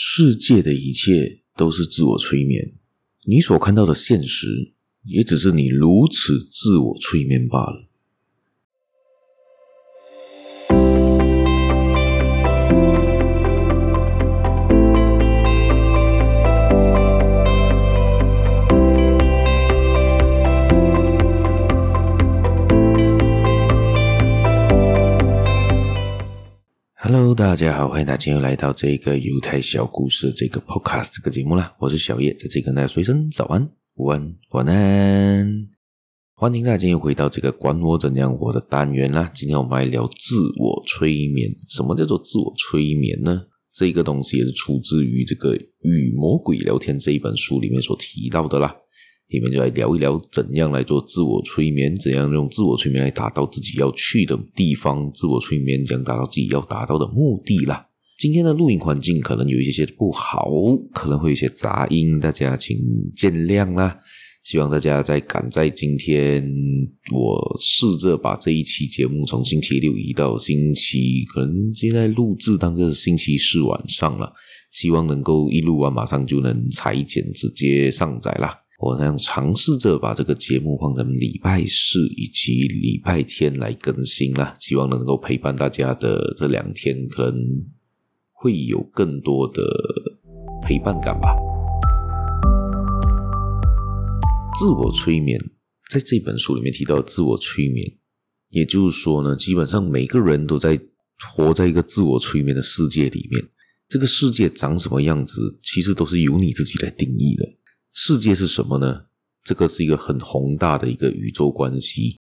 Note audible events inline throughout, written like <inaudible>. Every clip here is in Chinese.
世界的一切都是自我催眠，你所看到的现实，也只是你如此自我催眠罢了。Hello，大家好，欢迎大家今天又来到这个犹太小故事这个 Podcast 这个节目啦。我是小叶，在这里跟大家说一声早安、午安、晚安。欢迎大家又回到这个管我怎样活的单元啦。今天我们来聊自我催眠。什么叫做自我催眠呢？这个东西也是出自于这个《与魔鬼聊天》这一本书里面所提到的啦。里面就来聊一聊怎样来做自我催眠，怎样用自我催眠来达到自己要去的地方，自我催眠将达到自己要达到的目的啦。今天的录音环境可能有一些些不好，可能会有一些杂音，大家请见谅啦。希望大家在赶在今天，我试着把这一期节目从星期六移到星期，可能现在录制当个星期四晚上了，希望能够一录完马上就能裁剪直接上载啦。我想尝试着把这个节目放在礼拜四以及礼拜天来更新啦，希望能够陪伴大家的这两天，可能会有更多的陪伴感吧。自我催眠，在这本书里面提到自我催眠，也就是说呢，基本上每个人都在活在一个自我催眠的世界里面。这个世界长什么样子，其实都是由你自己来定义的。世界是什么呢？这个是一个很宏大的一个宇宙关系。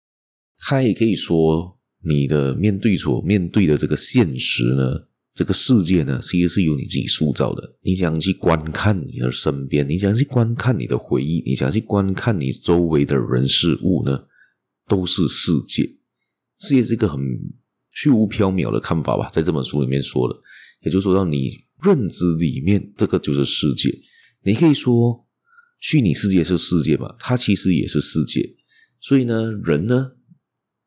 它也可以说，你的面对所面对的这个现实呢，这个世界呢，其实是由你自己塑造的。你想去观看你的身边，你想去观看你的回忆，你想去观看你周围的人事物呢，都是世界。世界是一个很虚无缥缈的看法吧，在这本书里面说的，也就是说，到你认知里面，这个就是世界。你可以说。虚拟世界是世界嘛？它其实也是世界，所以呢，人呢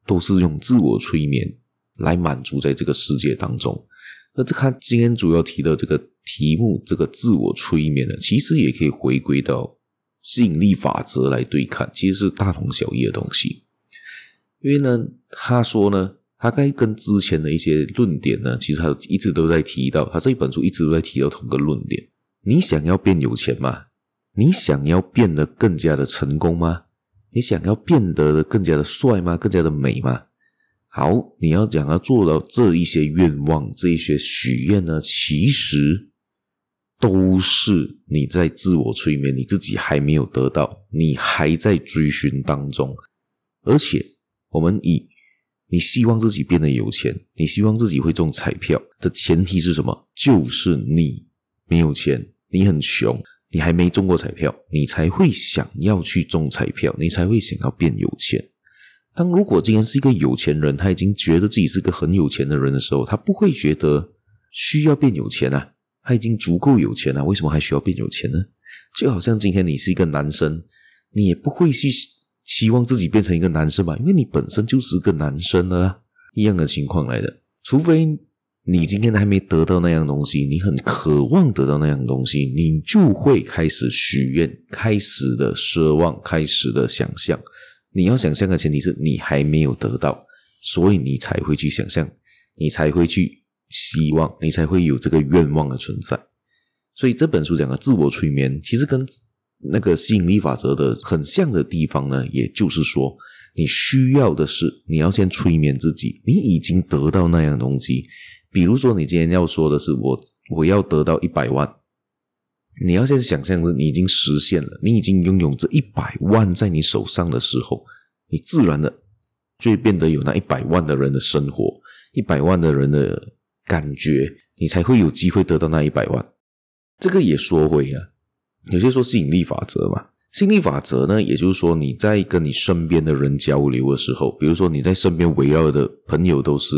都是用自我催眠来满足在这个世界当中。那这看今天主要提的这个题目，这个自我催眠呢，其实也可以回归到吸引力法则来对看，其实是大同小异的东西。因为呢，他说呢，他该跟之前的一些论点呢，其实他一直都在提到，他这一本书一直都在提到同个论点：你想要变有钱吗？你想要变得更加的成功吗？你想要变得更加的帅吗？更加的美吗？好，你要想要做到这一些愿望，这一些许愿呢，其实都是你在自我催眠，你自己还没有得到，你还在追寻当中。而且，我们以你希望自己变得有钱，你希望自己会中彩票的前提是什么？就是你没有钱，你很穷。你还没中过彩票，你才会想要去中彩票，你才会想要变有钱。当如果今天是一个有钱人，他已经觉得自己是个很有钱的人的时候，他不会觉得需要变有钱啊，他已经足够有钱了，为什么还需要变有钱呢？就好像今天你是一个男生，你也不会去希望自己变成一个男生吧，因为你本身就是个男生了，一样的情况来的，除非。你今天还没得到那样东西，你很渴望得到那样东西，你就会开始许愿，开始的奢望，开始的想象。你要想象的前提是你还没有得到，所以你才会去想象，你才会去希望，你才会有这个愿望的存在。所以这本书讲的自我催眠，其实跟那个吸引力法则的很像的地方呢，也就是说，你需要的是你要先催眠自己，你已经得到那样东西。比如说，你今天要说的是我我要得到一百万，你要先想象着你已经实现了，你已经拥有这一百万在你手上的时候，你自然的就会变得有那一百万的人的生活，一百万的人的感觉，你才会有机会得到那一百万。这个也说回啊，有些说吸引力法则嘛，吸引力法则呢，也就是说你在跟你身边的人交流的时候，比如说你在身边围绕的朋友都是。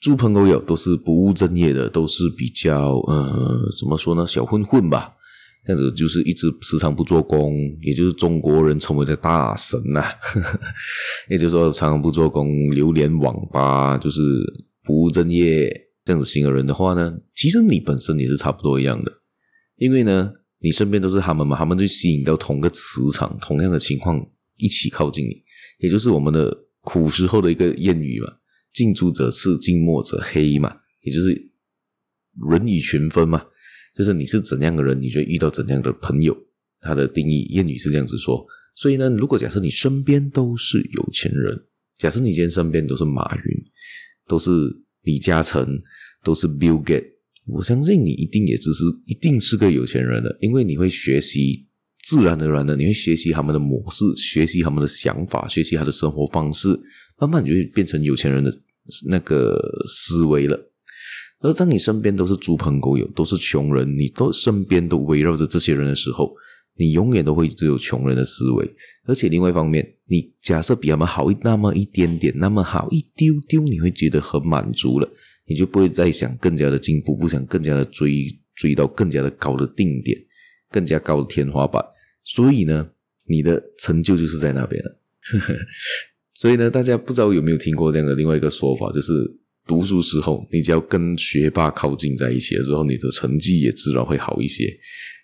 猪朋狗友都是不务正业的，都是比较呃，怎么说呢，小混混吧。这样子就是一直时常不做工，也就是中国人称为的大神呐、啊。<laughs> 也就是说，常常不做工，流连网吧，就是不务正业这样子型的人的话呢，其实你本身也是差不多一样的。因为呢，你身边都是他们嘛，他们就吸引到同个磁场，同样的情况一起靠近你，也就是我们的古时候的一个谚语嘛，“近朱者赤，近墨者黑”嘛，也就是人以群分嘛，就是你是怎样的人，你就遇到怎样的朋友。他的定义谚语是这样子说，所以呢，如果假设你身边都是有钱人，假设你今天身边都是马云，都是李嘉诚，都是 Bill Gates。我相信你一定也只是一定是个有钱人的，因为你会学习，自然而然的你会学习他们的模式，学习他们的想法，学习他的生活方式，慢慢你就会变成有钱人的那个思维了。而当你身边都是猪朋狗友，都是穷人，你都身边都围绕着这些人的时候，你永远都会只有穷人的思维。而且另外一方面，你假设比他们好一那么一点点，那么好一丢丢，你会觉得很满足了。你就不会再想更加的进步，不想更加的追追到更加的高的定点，更加高的天花板。所以呢，你的成就就是在那边了。<laughs> 所以呢，大家不知道有没有听过这样的另外一个说法，就是读书时候，你只要跟学霸靠近在一起的时候，你的成绩也自然会好一些。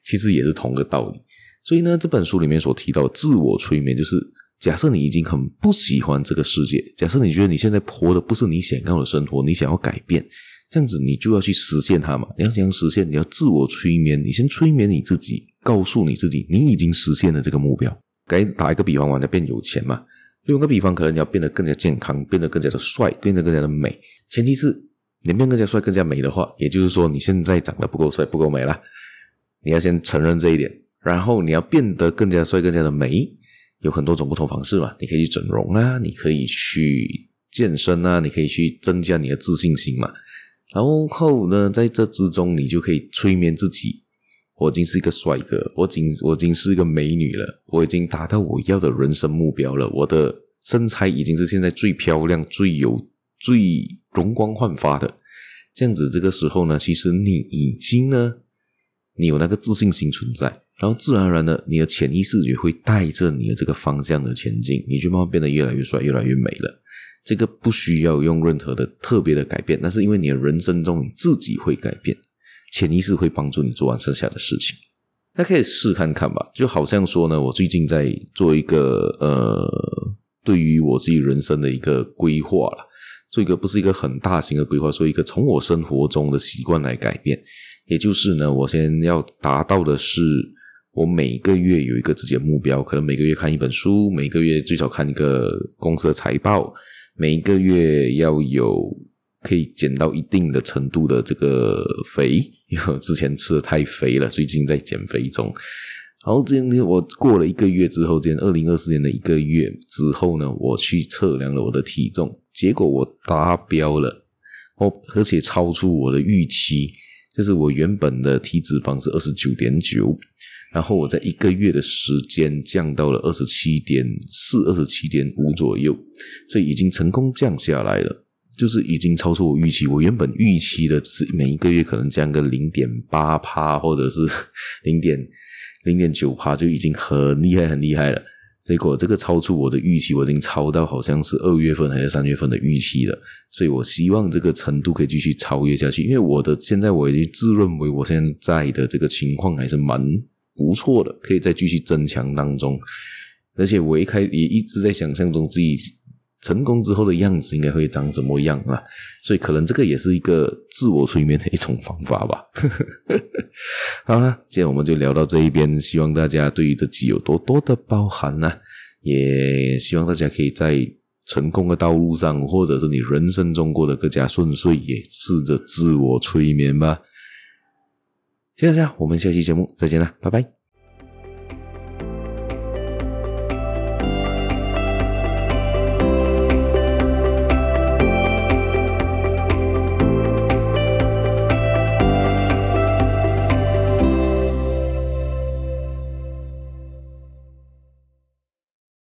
其实也是同个道理。所以呢，这本书里面所提到自我催眠，就是。假设你已经很不喜欢这个世界，假设你觉得你现在活的不是你想要的生活，你想要改变，这样子你就要去实现它嘛。你要想实现，你要自我催眠，你先催眠你自己，告诉你自己，你已经实现了这个目标。该打一个比方，我要变有钱嘛。用个比方，可能你要变得更加健康，变得更加的帅，变得更加的美。前提是你变更加帅、更加美的话，也就是说你现在长得不够帅、不够美了。你要先承认这一点，然后你要变得更加帅、更加的美。有很多种不同方式嘛，你可以去整容啊，你可以去健身啊，你可以去增加你的自信心嘛。然后呢，在这之中，你就可以催眠自己：我已经是一个帅哥，我已经我已经是一个美女了，我已经达到我要的人生目标了，我的身材已经是现在最漂亮、最有、最容光焕发的。这样子，这个时候呢，其实你已经呢，你有那个自信心存在。然后自然而然的，你的潜意识也会带着你的这个方向的前进，你就慢慢变得越来越帅，越来越美了。这个不需要用任何的特别的改变，但是因为你的人生中你自己会改变，潜意识会帮助你做完剩下的事情。大家可以试看看吧，就好像说呢，我最近在做一个呃，对于我自己人生的一个规划啦，做一个不是一个很大型的规划，做一个从我生活中的习惯来改变，也就是呢，我先要达到的是。我每个月有一个自己的目标，可能每个月看一本书，每个月最少看一个公司的财报，每一个月要有可以减到一定的程度的这个肥，因为我之前吃的太肥了，最近在减肥中。然后今天我过了一个月之后，今天二零二四年的一个月之后呢，我去测量了我的体重，结果我达标了，哦，而且超出我的预期，就是我原本的体脂肪是二十九点九。然后我在一个月的时间降到了二十七点四、二十七点五左右，所以已经成功降下来了，就是已经超出我预期。我原本预期的是每一个月可能降个零点八趴，或者是 <laughs> 零点零点九趴，就已经很厉害、很厉害了。结果这个超出我的预期，我已经超到好像是二月份还是三月份的预期了。所以我希望这个程度可以继续超越下去，因为我的现在我已经自认为我现在的这个情况还是蛮。不错的，可以再继续增强当中，而且我一开也一直在想象中自己成功之后的样子应该会长什么样啊，所以可能这个也是一个自我催眠的一种方法吧。<laughs> 好了，今天我们就聊到这一边，希望大家对于这集有多多的包涵呢、也希望大家可以在成功的道路上，或者是你人生中过得更加顺遂，也试着自我催眠吧。谢谢大家，我们下期节目再见了，拜拜。